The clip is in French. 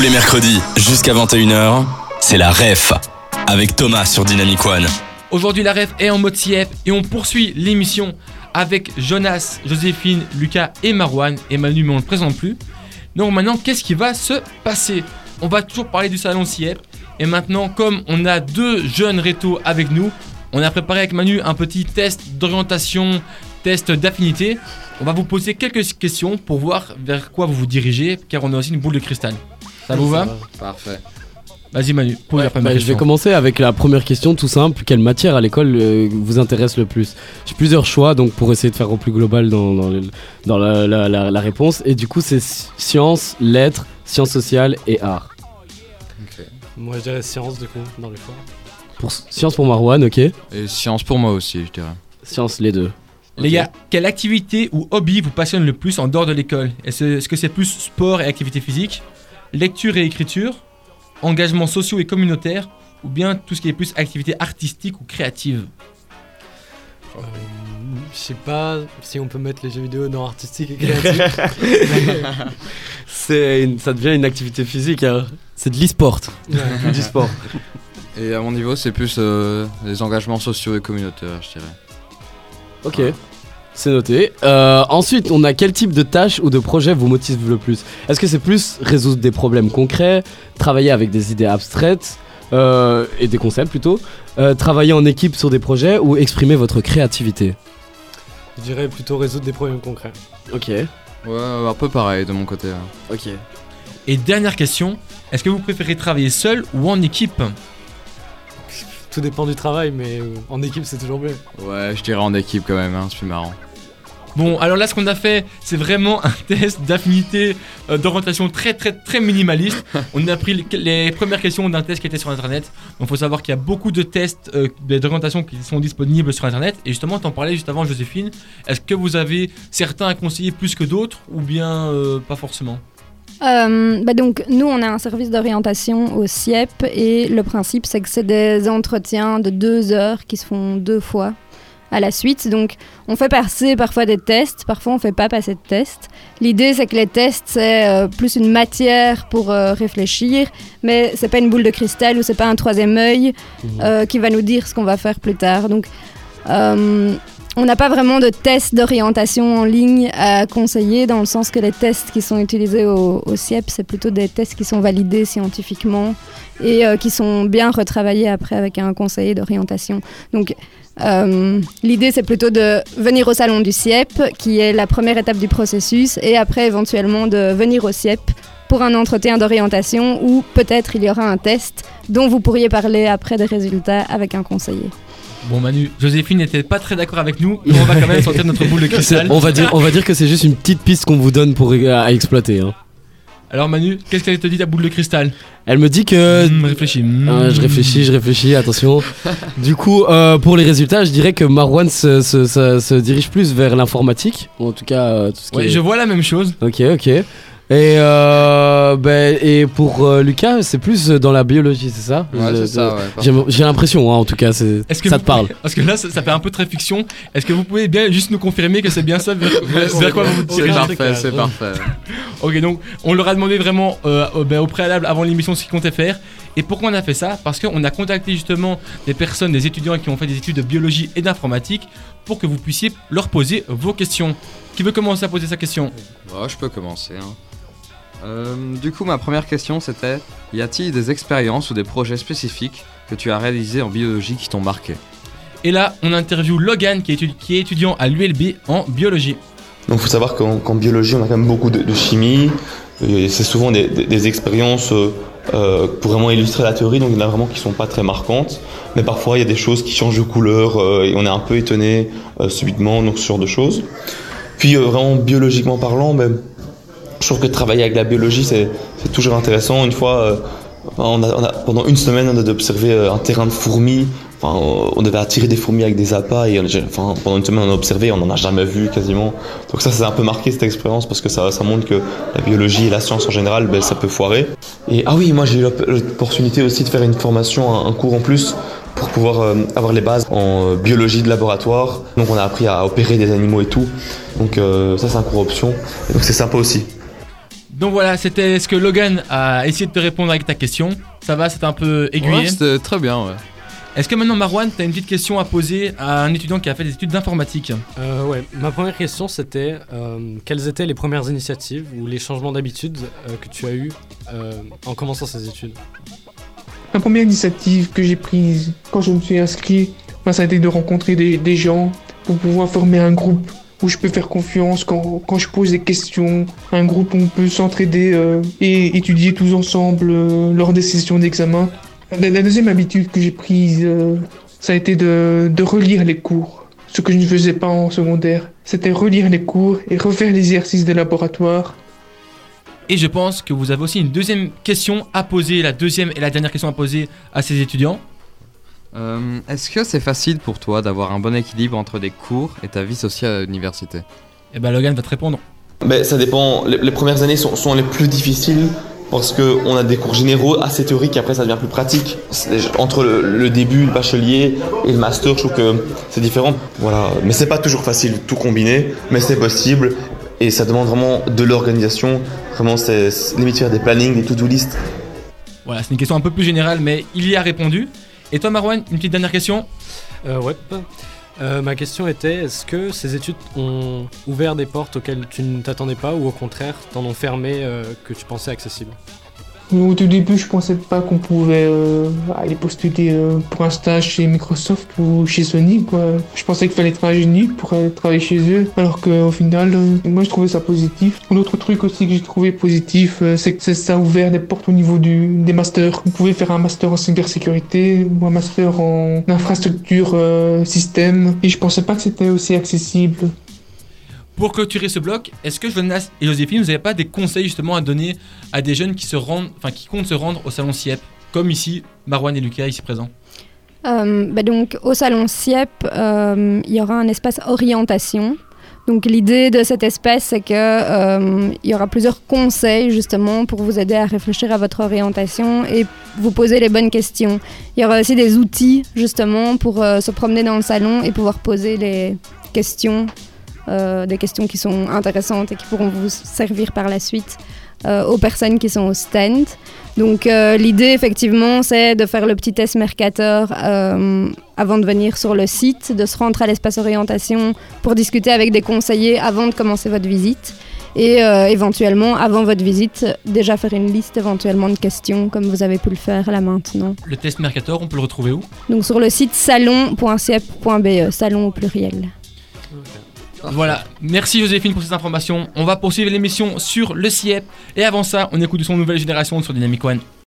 Tous les mercredis, jusqu'à 21h, c'est la REF, avec Thomas sur Dynamic One. Aujourd'hui, la ref est en mode CF et on poursuit l'émission avec Jonas, Joséphine, Lucas et Marwan. Et Manu, mais on ne le présente plus. Donc maintenant, qu'est-ce qui va se passer? On va toujours parler du salon CF. Et maintenant, comme on a deux jeunes rétos avec nous, on a préparé avec Manu un petit test d'orientation, test d'affinité. On va vous poser quelques questions pour voir vers quoi vous vous dirigez, car on a aussi une boule de cristal. Ça vous va Parfait. Vas-y Manu, pose Ouais, la première bah, je question. vais commencer avec la première question tout simple. Quelle matière à l'école euh, vous intéresse le plus? J'ai plusieurs choix donc pour essayer de faire au plus global dans, dans, le- dans la, la- la- la réponse. Et du coup c'est sci- sciences, lettres, sciences sociales et arts. Moi je dirais science du coup, dans les choix. Pour sciences pour Marwan, ok. Et science pour moi aussi, je dirais. Sciences les deux. Les gars, quelle activité ou hobby vous passionne le plus en dehors de l'école? Est-ce est-ce que c'est plus sport et activité physique, lecture et écriture, engagement sociaux et communautaire, ou bien tout ce qui est plus activité artistique ou créative Euh, je sais pas si on peut mettre les jeux vidéo dans artistique et créatif. C'est une- ça devient une activité physique. hein. C'est de l'e-sport. Ouais. du sport. Et à mon niveau, c'est plus euh, les engagements sociaux et communautaires, je dirais. Ok. C'est noté. Euh, ensuite, on a quel type de tâches ou de projets vous motive le plus? Est-ce que c'est plus résoudre des problèmes concrets, travailler avec des idées abstraites euh, et des concepts plutôt, euh, travailler en équipe sur des projets ou exprimer votre créativité? Je dirais plutôt résoudre des problèmes concrets. Ok. Ouais, un peu pareil de mon côté. hein. Ok. Et dernière question, est-ce que vous préférez travailler seul ou en équipe? Tout dépend du travail, mais euh, en équipe c'est toujours mieux. Ouais, je dirais en équipe quand même, hein, c'est plus marrant. Bon, alors là, ce qu'on a fait, c'est vraiment un test d'affinité, euh, d'orientation très très très minimaliste. On a pris les, les premières questions d'un test qui était sur Internet. Donc, il faut savoir qu'il y a beaucoup de tests euh, d'orientation qui sont disponibles sur Internet. Et justement, t'en parlais juste avant, Joséphine. Est-ce que vous avez certains à conseiller plus que d'autres, ou bien euh, pas forcément? Euh, bah donc, nous, on a un service d'orientation au CIEP et le principe, c'est que c'est des entretiens de deux heures qui se font deux fois à la suite. Donc, on fait passer parfois des tests, parfois on fait pas passer de tests. L'idée, c'est que les tests, c'est euh, plus une matière pour euh, réfléchir, mais c'est pas une boule de cristal ou c'est pas un troisième œil euh, qui va nous dire ce qu'on va faire plus tard. Donc, on n'a pas vraiment de tests d'orientation en ligne à conseiller, dans le sens que les tests qui sont utilisés au, CIEP, c'est plutôt des tests qui sont validés scientifiquement et euh, qui sont bien retravaillés après avec un conseiller d'orientation. Donc, euh, l'idée, c'est plutôt de venir au salon du CIEP, qui est la première étape du processus, et après, éventuellement, de venir au CIEP pour un entretien d'orientation où peut-être il y aura un test dont vous pourriez parler après des résultats avec un conseiller. Bon, Manu, Joséphine n'était pas très d'accord avec nous, mais on va quand même sortir notre boule de cristal. On va dire, on va dire que c'est juste une petite piste qu'on vous donne pour à, à exploiter. hein. Alors, Manu, qu'est-ce qu'elle te dit ta boule de cristal? Elle me dit que Hmm, Réfléchis. hmm. Euh, je réfléchis, je réfléchis, attention. du coup, euh, pour les résultats, je dirais que Marwan se, se- se- se dirige plus vers l'informatique. Ou en tout cas, euh, tout ce qui Ouais, est- je vois la même chose. Ok, ok. Et, euh, ben, et pour euh, Lucas, c'est plus dans la biologie, c'est ça? Ouais, Je- c'est ça, ouais. J'ai j'ai l'impression, hein, en tout cas, c'est- Est-ce que ça vous te parle. pouvez- Parce que là, ça, ça fait un peu très fiction. Est-ce que vous pouvez bien juste nous confirmer que c'est bien ça vers, vers- vers quoi vous vous C'est parfait, c'est parfait. Ok, donc on leur a demandé vraiment euh, au- ben, au préalable, avant l'émission, ce qu'ils comptaient faire. Et pourquoi on a fait ça? Parce qu'on a contacté justement des personnes, des étudiants qui ont fait des études de biologie et d'informatique pour que vous puissiez leur poser vos questions. Qui veut commencer à poser sa question? Je peux commencer. hein. Euh, du coup, ma première question c'était y a-t-il des expériences ou des projets spécifiques que tu as réalisés en biologie qui t'ont marqué? Et là, on interview Logan qui est, étu- qui est étudiant à l'ULB en biologie. Donc il faut savoir qu'en biologie, on a quand même beaucoup de, de chimie. C'est souvent des, des- des expériences euh, euh, pour vraiment illustrer la théorie, donc il y en a vraiment qui sont pas très marquantes. Mais parfois, il y a des choses qui changent de couleur euh, et on est un peu étonné euh, subitement, donc ce genre de choses. Puis euh, vraiment biologiquement parlant, ben, je trouve que travailler avec la biologie, c'est toujours intéressant. Une fois, euh, a, a- pendant une semaine, on a observé euh, un terrain de fourmis. Enfin, on devait attirer des fourmis avec des appâts et a- enfin, pendant une semaine, on a observé, on n'en a jamais vu quasiment. Donc ça, c'est un peu marqué cette expérience parce que ça, ça montre que la biologie et la science en général, ben, ça peut foirer. Et ah oui, moi j'ai eu l'op- l'opportunité aussi de faire une formation, un, cours en plus pour pouvoir euh, avoir les bases en biologie de laboratoire. Donc on a appris à opérer des animaux et tout. Donc ça, c'est un cours option. Donc c'est sympa aussi. Donc voilà, c'était ce que Logan a essayé de te répondre avec ta question. Ça va, c'était un peu aiguillé. Ouais, c'était très bien, ouais. Est-ce que maintenant, Marwan, tu as une petite question à poser à un étudiant qui a fait des études d'informatique Euh, ouais, ma première question c'était euh, quelles étaient les premières initiatives ou les changements d'habitude euh, que tu as eu euh, en commençant ces études? La première initiative que j'ai prise quand je me suis inscrit, ben, ça a été de rencontrer des, des gens pour pouvoir former un groupe où je peux faire confiance quand, quand je pose des questions, un groupe où on peut s'entraider euh, et étudier tous ensemble euh, lors des sessions d'examen. La, deuxième habitude que j'ai prise, euh, ça a été de, de relire les cours. Ce que je ne faisais pas en secondaire, c'était relire les cours et refaire les exercices de laboratoire. Et je pense que vous avez aussi une deuxième question à poser, la deuxième et la dernière question à poser à ces étudiants. Euh, Est-ce que c'est facile pour toi d'avoir un bon équilibre entre des cours et ta vie sociale à l'université? Et ben Logan va te répondre. Ben, ça dépend. Les, les premières années sont, sont les plus difficiles parce qu'on a des cours généraux assez théoriques et après ça devient plus pratique. Entre le, le début, le bachelier et le master, je trouve que c'est différent. Voilà. Mais c'est pas toujours facile de tout combiner, mais c'est possible et ça demande vraiment de l'organisation. Vraiment, c'est c'est limite faire des plannings, des to-do list. Voilà, c'est une question un peu plus générale, mais il y a répondu. Et toi, Marwan, une petite dernière question Euh, ouais. Euh, ma question était est-ce que ces études ont ouvert des portes auxquelles tu ne t'attendais pas ou au contraire t'en ont fermé euh, que tu pensais accessibles? Au tout début, je pensais pas qu'on pouvait euh, aller postuler euh, pour un stage chez Microsoft ou chez Sony. Quoi. Je pensais qu'il fallait être ingénieux pour aller travailler chez eux, alors qu'au final, euh, moi je trouvais ça positif. L'autre truc aussi que j'ai trouvé positif, euh, c'est que ça a ouvert des portes au niveau du, des masters. Vous pouvez faire un master en cybersécurité ou un master en infrastructure euh, système. Et je pensais pas que c'était aussi accessible. Pour clôturer ce bloc, est-ce que Jonas et Joséphine, vous n'avez pas des conseils justement à donner à des jeunes qui se rendent, enfin qui comptent se rendre au salon CIEP, comme ici Marwan et Lucas ici présents? Euh, bah donc, au salon CIEP, euh, il y aura un espace orientation. Donc, l'idée de cet espace, c'est que euh, il y aura plusieurs conseils justement pour vous aider à réfléchir à votre orientation et vous poser les bonnes questions. Il y aura aussi des outils justement pour euh, se promener dans le salon et pouvoir poser les questions, euh, des questions qui sont intéressantes et qui pourront vous servir par la suite euh, aux personnes qui sont au stand. Donc euh, l'idée effectivement c'est de faire le petit test Mercator avant de venir sur le site, de se rendre à l'espace orientation pour discuter avec des conseillers avant de commencer votre visite et éventuellement avant votre visite déjà faire une liste éventuellement de questions comme vous avez pu le faire là maintenant. Le test Mercator, on peut le retrouver où? Donc sur le site salon.ciep.be, salon au pluriel. Voilà, merci Joséphine pour ces informations. On va poursuivre l'émission sur le CIEP. Et avant ça, on écoute son Nouvelle Génération sur Dynamic One.